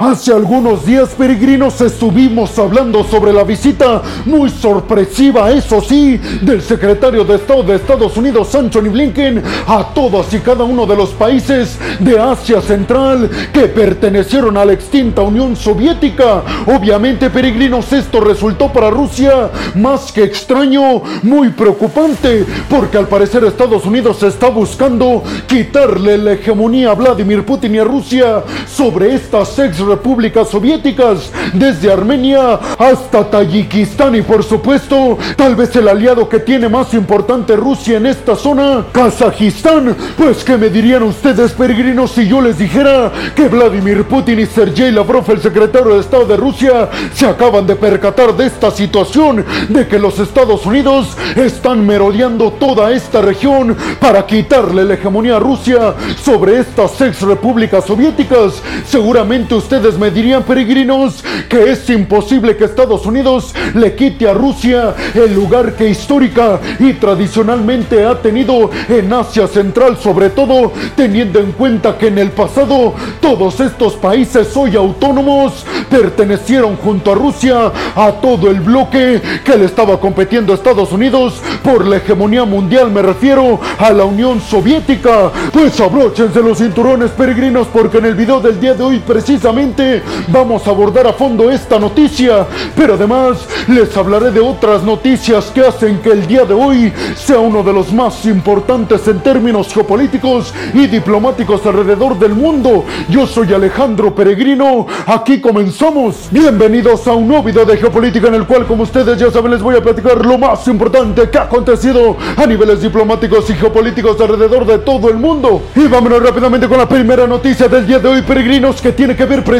Hace algunos días, peregrinos, estuvimos hablando sobre la visita muy sorpresiva, eso sí, del secretario de Estado de Estados Unidos, Anthony Blinken, a todos y cada uno de los países de Asia Central que pertenecieron a la extinta Unión Soviética. Obviamente, peregrinos, esto resultó para Rusia más que extraño, muy preocupante, porque al parecer Estados Unidos está buscando quitarle la hegemonía a Vladimir Putin y a Rusia sobre estas ex repúblicas soviéticas, desde Armenia hasta Tayikistán y por supuesto, tal vez el aliado que tiene más importante Rusia en esta zona, Kazajistán. Pues que me dirían ustedes, peregrinos, si yo les dijera que Vladimir Putin y Sergei Lavrov, el secretario de Estado de Rusia, se acaban de percatar de esta situación, de que los Estados Unidos están merodeando toda esta región para quitarle la hegemonía a Rusia sobre estas ex repúblicas soviéticas. Seguramente ustedes me dirían, peregrinos, que es imposible que Estados Unidos le quite a Rusia el lugar que histórica y tradicionalmente ha tenido en Asia Central, sobre todo teniendo en cuenta que en el pasado todos estos países hoy autónomos pertenecieron junto a Rusia a todo el bloque que le estaba competiendo a Estados Unidos por la hegemonía mundial, me refiero a la Unión Soviética. Pues abróchense los cinturones peregrinos porque en el video del día de hoy precisamente vamos a abordar a fondo esta noticia, pero además les hablaré de otras noticias que hacen que el día de hoy sea uno de los más importantes en términos geopolíticos y diplomáticos alrededor del mundo. Yo soy Alejandro Peregrino, aquí comenzamos. Bienvenidos a un nuevo video de geopolítica en el cual, como ustedes ya saben, les voy a platicar lo más importante que ha acontecido a niveles diplomáticos y geopolíticos alrededor de todo el mundo. Y vámonos rápidamente con la primera noticia del día de hoy, peregrinos, que tiene que ver precisamente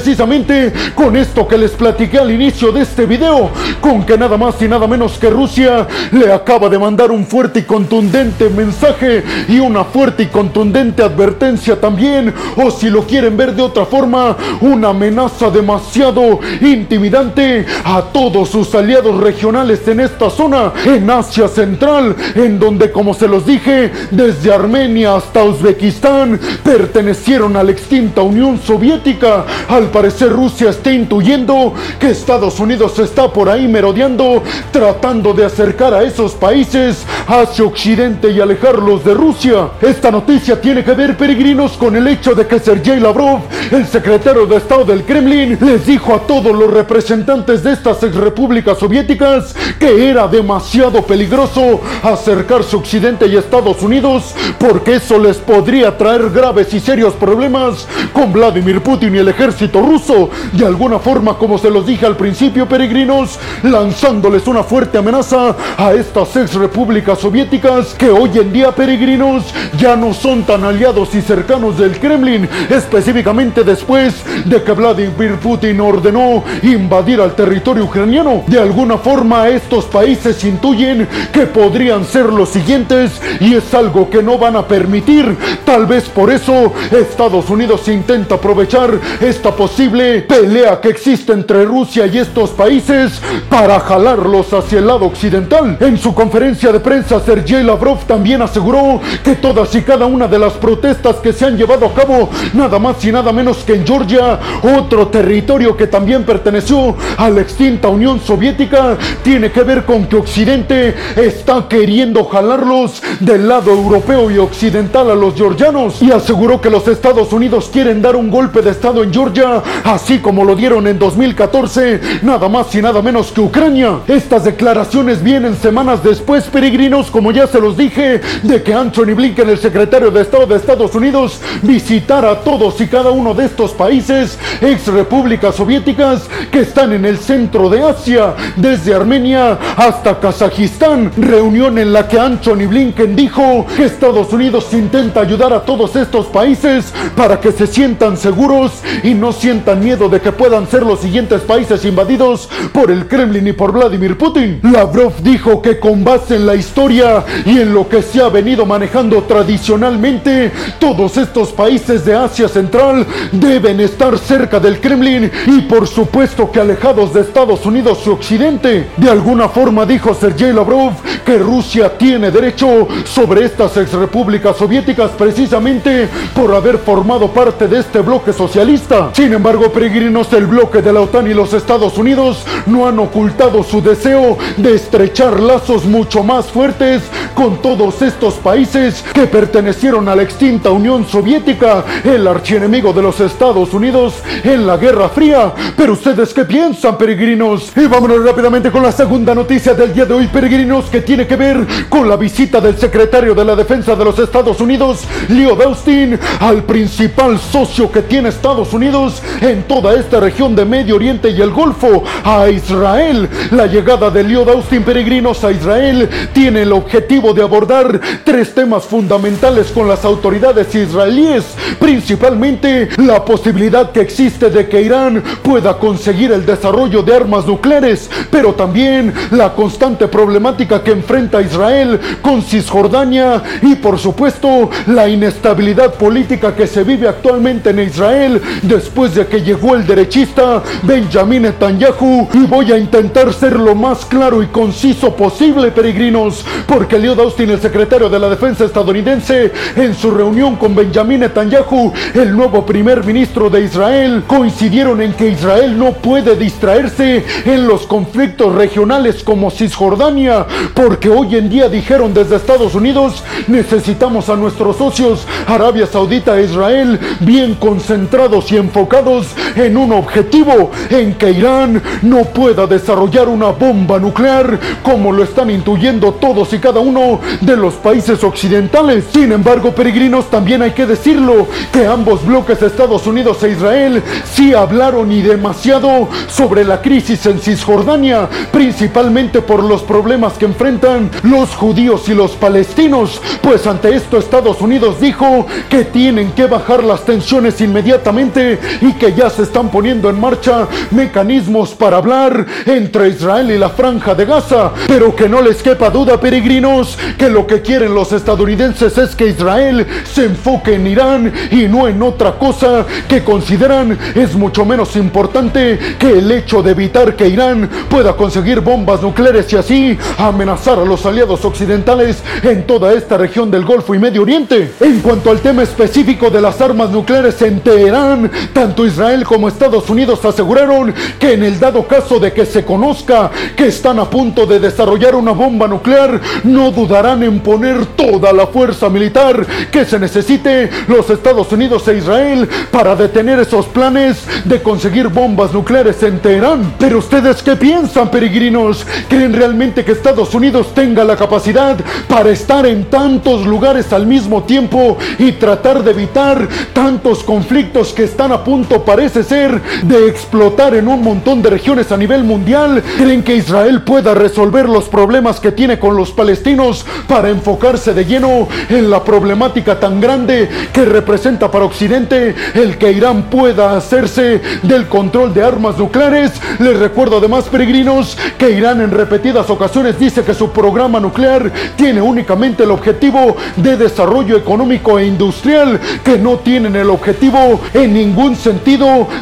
con esto que les platiqué al inicio de este video, con que nada más y nada menos que Rusia le acaba de mandar un fuerte y contundente mensaje y una fuerte y contundente advertencia también, o si lo quieren ver de otra forma, una amenaza demasiado intimidante a todos sus aliados regionales en esta zona, en Asia Central, en donde como se los dije, desde Armenia hasta Uzbekistán pertenecieron a la extinta Unión Soviética. Al parecer Rusia está intuyendo que Estados Unidos está por ahí merodeando, tratando de acercar a esos países hacia Occidente y alejarlos de Rusia. Esta noticia tiene que ver, peregrinos, con el hecho de que Sergei Lavrov, el secretario de Estado del Kremlin, les dijo a todos los representantes de estas ex repúblicas soviéticas que era demasiado peligroso acercarse a Occidente y Estados Unidos porque eso les podría traer graves y serios problemas con Vladimir Putin y el ejército ruso. De alguna forma, como se los dije al principio, peregrinos, lanzándoles una fuerte amenaza a estas ex repúblicas soviéticas que hoy en día, peregrinos, ya no son tan aliados y cercanos del Kremlin, específicamente después de que Vladimir Putin ordenó invadir al territorio ucraniano. De alguna forma, estos países intuyen que podrían ser los siguientes y es algo que no van a permitir. Tal vez por eso Estados Unidos intenta aprovechar esta posible pelea que existe entre Rusia y estos países para jalarlos hacia el lado occidental. En su conferencia de prensa, Sergei Lavrov también aseguró que todas y cada una de las protestas que se han llevado a cabo, nada más y nada menos que en Georgia, otro territorio que también perteneció a la extinta Unión Soviética, tiene que ver con que Occidente está queriendo jalarlos del lado europeo y occidental a los georgianos y aseguró que los Estados Unidos quieren dar un golpe de Estado en Georgia, así como lo dieron en 2014, nada más y nada menos que Ucrania. Estas declaraciones vienen semanas después, peregrinos, como ya se los dije, de que Anthony Blinken, el secretario de Estado de Estados Unidos, visitara a todos y cada uno de estos países, ex repúblicas soviéticas, que están en el centro de Asia, desde Armenia hasta Kazajistán. Reunión en la que Anthony Blinken dijo que Estados Unidos intenta ayudar a todos estos países para que se sientan seguros y no sientan miedo de que puedan ser los siguientes países invadidos por el Kremlin y por Vladimir Putin. Lavrov dijo que con base en la historia y en lo que se ha venido manejando tradicionalmente, todos estos países de Asia Central deben estar cerca del Kremlin y por supuesto que alejados de Estados Unidos y Occidente. De alguna forma dijo Sergei Lavrov que Rusia tiene derecho sobre estas ex repúblicas soviéticas precisamente por haber formado parte de este bloque socialista. Sin Sin embargo, peregrinos, el bloque de la OTAN y los Estados Unidos no han ocultado su deseo de estrechar lazos mucho más fuertes con todos estos países que pertenecieron a la extinta Unión Soviética, el archienemigo de los Estados Unidos en la Guerra Fría. Pero ustedes qué piensan, peregrinos? Y vámonos rápidamente con la segunda noticia del día de hoy, peregrinos, que tiene que ver con la visita del secretario de la Defensa de los Estados Unidos, Leo Austin, al principal socio que tiene Estados Unidos en toda esta región de Medio Oriente y el Golfo, a Israel. La llegada de Leo Austin, peregrinos, a Israel tiene el objetivo de abordar tres temas fundamentales con las autoridades israelíes, principalmente la posibilidad que existe de que Irán pueda conseguir el desarrollo de armas nucleares, pero también la constante problemática que enfrenta Israel con Cisjordania y por supuesto la inestabilidad política que se vive actualmente en Israel después de que llegó el derechista Benjamin Netanyahu y voy a intentar ser lo más claro y conciso posible peregrinos porque Leo Austin el secretario de la defensa estadounidense en su reunión con Benjamin Netanyahu el nuevo primer ministro de Israel coincidieron en que Israel no puede distraerse en los conflictos regionales como Cisjordania porque hoy en día dijeron desde Estados Unidos necesitamos a nuestros socios Arabia Saudita e Israel bien concentrados y enfocados en un objetivo, en que Irán no pueda desarrollar una bomba nuclear como lo están intuyendo todos y cada uno de los países occidentales. Sin embargo, peregrinos, también hay que decirlo, que ambos bloques, Estados Unidos e Israel, sí hablaron y demasiado sobre la crisis en Cisjordania, principalmente por los problemas que enfrentan los judíos y los palestinos, pues ante esto Estados Unidos dijo que tienen que bajar las tensiones inmediatamente y que ya se están poniendo en marcha mecanismos para hablar entre Israel y la franja de Gaza, pero que no les quepa duda, peregrinos, que lo que quieren los estadounidenses es que Israel se enfoque en Irán y no en otra cosa que consideran es mucho menos importante que el hecho de evitar que Irán pueda conseguir bombas nucleares y así amenazar a los aliados occidentales en toda esta región del Golfo y Medio Oriente. En cuanto al tema específico de las armas nucleares en Teherán, tanto Israel como Estados Unidos aseguraron que en el dado caso de que se conozca que están a punto de desarrollar una bomba nuclear, no dudarán en poner toda la fuerza militar que se necesite los Estados Unidos e Israel para detener esos planes de conseguir bombas nucleares en Teherán. Pero ustedes qué piensan, peregrinos? ¿Creen realmente que Estados Unidos tenga la capacidad para estar en tantos lugares al mismo tiempo y tratar de evitar tantos conflictos que están a punto, parece ser, de explotar en un montón de regiones a nivel mundial? ¿Creen que Israel pueda resolver los problemas que tiene con los palestinos para enfocarse de lleno en la problemática tan grande que representa para Occidente el que Irán pueda hacerse del control de armas nucleares? Les recuerdo además, peregrinos, que Irán en repetidas ocasiones dice que su programa nuclear tiene únicamente el objetivo de desarrollo económico e industrial, que no tienen el objetivo en ningún sentido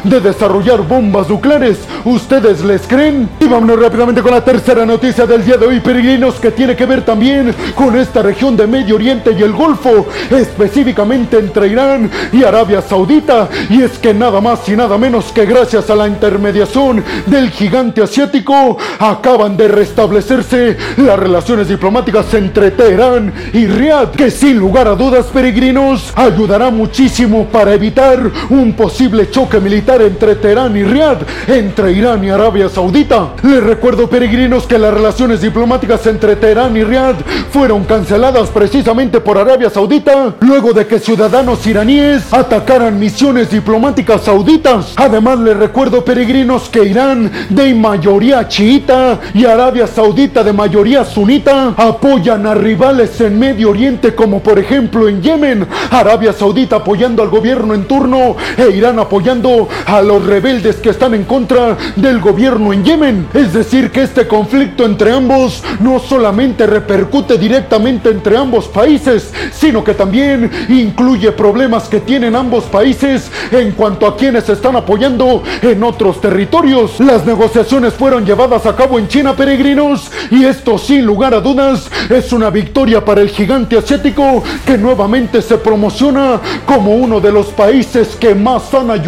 de desarrollar bombas nucleares. ¿Ustedes les creen? Y vámonos rápidamente con la tercera noticia del día de hoy, peregrinos, que tiene que ver también con esta región de Medio Oriente y el Golfo, específicamente entre Irán y Arabia Saudita. Y es que nada más y nada menos que gracias a la intermediación del gigante asiático, acaban de restablecerse las relaciones diplomáticas entre Teherán y Riad, que sin lugar a dudas, peregrinos, ayudará muchísimo para evitar un posible choque militar entre Teherán y Riad, entre Irán y Arabia Saudita. Les recuerdo, peregrinos, que las relaciones diplomáticas entre Teherán y Riad fueron canceladas precisamente por Arabia Saudita, luego de que ciudadanos iraníes atacaran misiones diplomáticas sauditas. Además, les recuerdo, peregrinos, que Irán, de mayoría chiita, y Arabia Saudita, de mayoría sunita, apoyan a rivales en Medio Oriente, como por ejemplo en Yemen, Arabia Saudita apoyando al gobierno en turno e Irán apoyando a los rebeldes que están en contra del gobierno en Yemen. Es decir, que este conflicto entre ambos no solamente repercute directamente entre ambos países, sino que también incluye problemas que tienen ambos países en cuanto a quienes están apoyando en otros territorios. Las negociaciones fueron llevadas a cabo en China, peregrinos, y esto sin lugar a dudas es una victoria para el gigante asiático que nuevamente se promociona como uno de los países que más han ayudado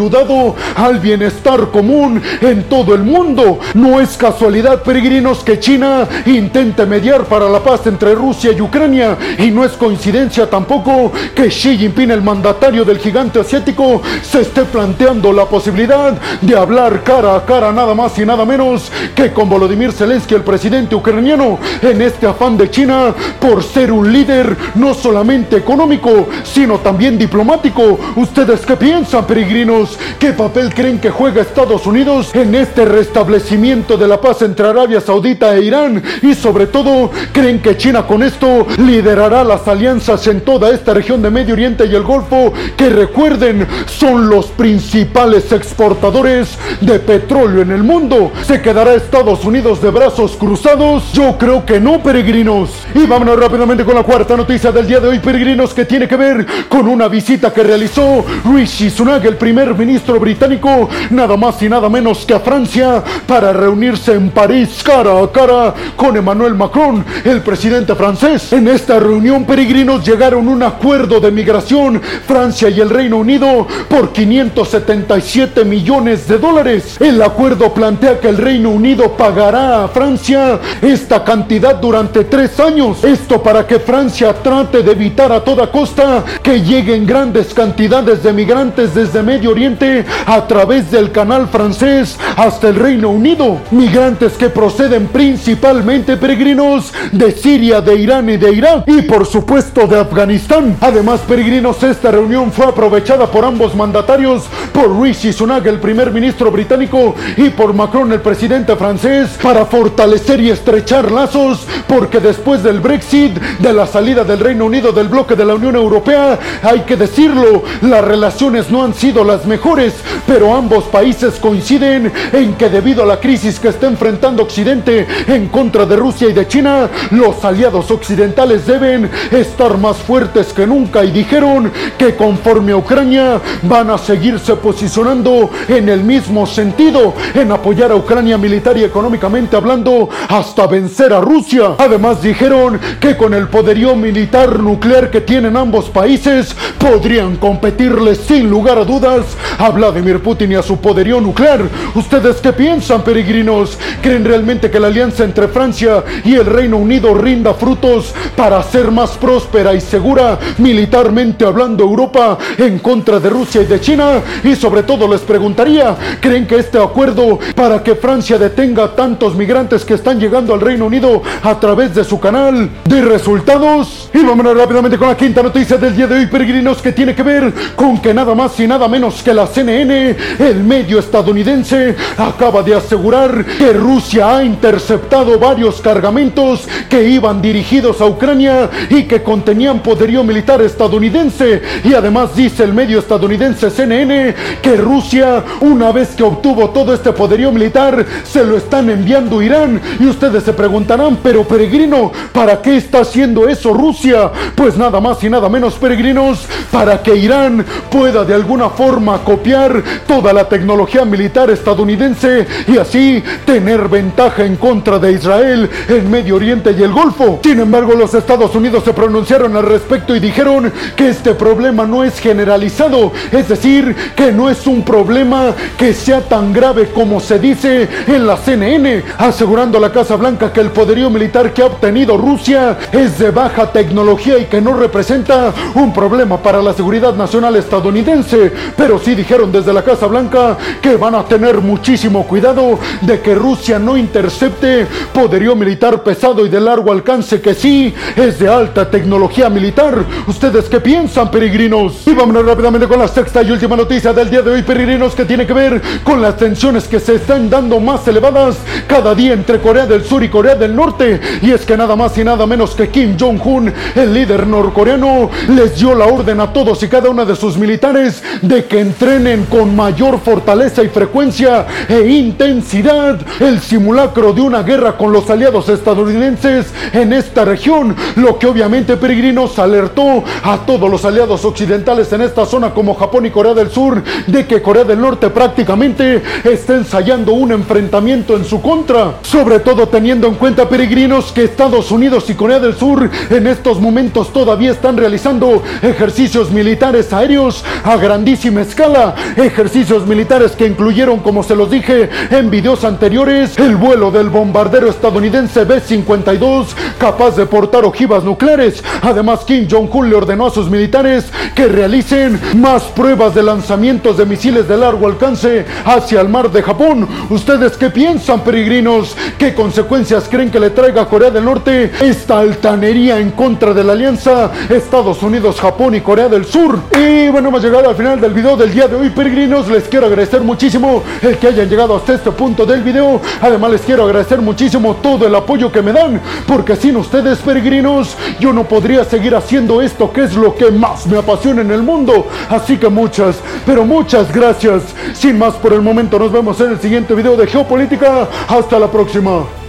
al bienestar común en todo el mundo. No es casualidad, peregrinos, que China intente mediar para la paz entre Rusia y Ucrania. Y no es coincidencia tampoco que Xi Jinping, el mandatario del gigante asiático, se esté planteando la posibilidad de hablar cara a cara nada más y nada menos que con Volodymyr Zelensky, el presidente ucraniano, en este afán de China por ser un líder no solamente económico, sino también diplomático. ¿Ustedes qué piensan, peregrinos? ¿Qué papel creen que juega Estados Unidos en este restablecimiento de la paz entre Arabia Saudita e Irán? Y sobre todo, ¿creen que China con esto liderará las alianzas en toda esta región de Medio Oriente y el Golfo, que recuerden, son los principales exportadores de petróleo en el mundo? ¿Se quedará Estados Unidos de brazos cruzados? Yo creo que no, peregrinos. Y vámonos rápidamente con la cuarta noticia del día de hoy, peregrinos, que tiene que ver con una visita que realizó Rishi Sunak, el primer ministro británico, nada más y nada menos que a Francia, para reunirse en París cara a cara con Emmanuel Macron, el presidente francés. En esta reunión, peregrinos llegaron a un acuerdo de migración Francia y el Reino Unido por 577 millones de dólares. El acuerdo plantea que el Reino Unido pagará a Francia esta cantidad durante tres años. Esto para que Francia trate de evitar a toda costa que lleguen grandes cantidades de migrantes desde Medio Oriente a través del canal francés hasta el Reino Unido. Migrantes que proceden principalmente peregrinos de Siria, de Irán y de Irak y por supuesto de Afganistán. Además, peregrinos, esta reunión fue aprovechada por ambos mandatarios, por Rishi Sunak, el primer ministro británico, y por Macron, el presidente francés, para fortalecer y estrechar lazos, porque después del Brexit, de la salida del Reino Unido del bloque de la Unión Europea, hay que decirlo, las relaciones no han sido las mejores, pero ambos países coinciden en que debido a la crisis que está enfrentando Occidente en contra de Rusia y de China, los aliados occidentales deben estar más fuertes que nunca y dijeron que conforme a Ucrania van a seguirse posicionando en el mismo sentido, en apoyar a Ucrania militar y económicamente hablando hasta vencer a Rusia. Además dijeron que con el poderío militar nuclear que tienen ambos países podrían competirle sin lugar a dudas a Vladimir Putin y a su poderío nuclear. ¿Ustedes qué piensan, peregrinos? ¿Creen realmente que la alianza entre Francia y el Reino Unido rinda frutos para hacer más próspera y segura militarmente hablando Europa en contra de Rusia y de China? Y sobre todo les preguntaría, ¿creen que este acuerdo para que Francia detenga tantos migrantes que están llegando al Reino Unido a través de su canal de resultados? Y vámonos rápidamente con la quinta noticia del día de hoy, peregrinos, que tiene que ver con que nada más y nada menos que la CNN, el medio estadounidense, acaba de asegurar que Rusia ha interceptado varios cargamentos que iban dirigidos a Ucrania y que contenían poderío militar estadounidense. Y además dice el medio estadounidense CNN que Rusia, una vez que obtuvo todo este poderío militar, se lo están enviando a Irán. Y ustedes se preguntarán, pero peregrino, ¿para qué está haciendo eso Rusia? Pues nada más y nada menos, peregrinos, para que Irán pueda de alguna forma copiar toda la tecnología militar estadounidense y así tener ventaja en contra de Israel en Medio Oriente y el Golfo. Sin embargo, los Estados Unidos se pronunciaron al respecto y dijeron que este problema no es generalizado, es decir, que no es un problema que sea tan grave como se dice en la CNN, asegurando a la Casa Blanca que el poderío militar que ha obtenido Rusia es de baja tecnología y que no representa un problema para la seguridad nacional estadounidense, pero sí dijeron desde la Casa Blanca que van a tener muchísimo cuidado de que Rusia no intercepte poderío militar pesado y de largo alcance que sí es de alta tecnología militar. ¿Ustedes qué piensan, peregrinos? Y vámonos rápidamente con la sexta y última noticia del día de hoy, peregrinos, que tiene que ver con las tensiones que se están dando más elevadas cada día entre Corea del Sur y Corea del Norte. Y es que nada más y nada menos que Kim Jong-un, el líder norcoreano, les dio la orden a todos y cada una de sus militares de que entrenen con mayor fortaleza y frecuencia e intensidad el simulacro de una guerra con los aliados estadounidenses en esta región, lo que obviamente peregrinos alertó a todos los aliados occidentales en esta zona como Japón y Corea del Sur de que Corea del Norte prácticamente está ensayando un enfrentamiento en su contra, sobre todo teniendo en cuenta peregrinos que Estados Unidos y Corea del Sur en estos momentos todavía están realizando ejercicios militares aéreos a grandísima escala, ejercicios militares que incluyeron, como se los dije en videos anteriores, el vuelo del bombardero estadounidense B-52 capaz de portar ojivas nucleares. Además, Kim Jong-un le ordenó a sus militares que realicen más pruebas de lanzamientos de misiles de largo alcance hacia el mar de Japón. ¿Ustedes qué piensan, peregrinos? ¿Qué consecuencias creen que le traiga a Corea del Norte esta altanería en contra de la alianza Estados Unidos, Japón y Corea del Sur? Y bueno, hemos llegado al final del video del día de hoy, peregrinos. Les quiero agradecer muchísimo el que hayan llegado hasta este punto del video. Además, les quiero agradecer muchísimo todo el apoyo que me dan, porque sin ustedes, peregrinos, yo no podría seguir haciendo esto que es lo que más me apasiona en el mundo. Así que muchas, pero muchas gracias. Sin más por el momento, nos vemos en el siguiente video de Geopolítica. Hasta la próxima.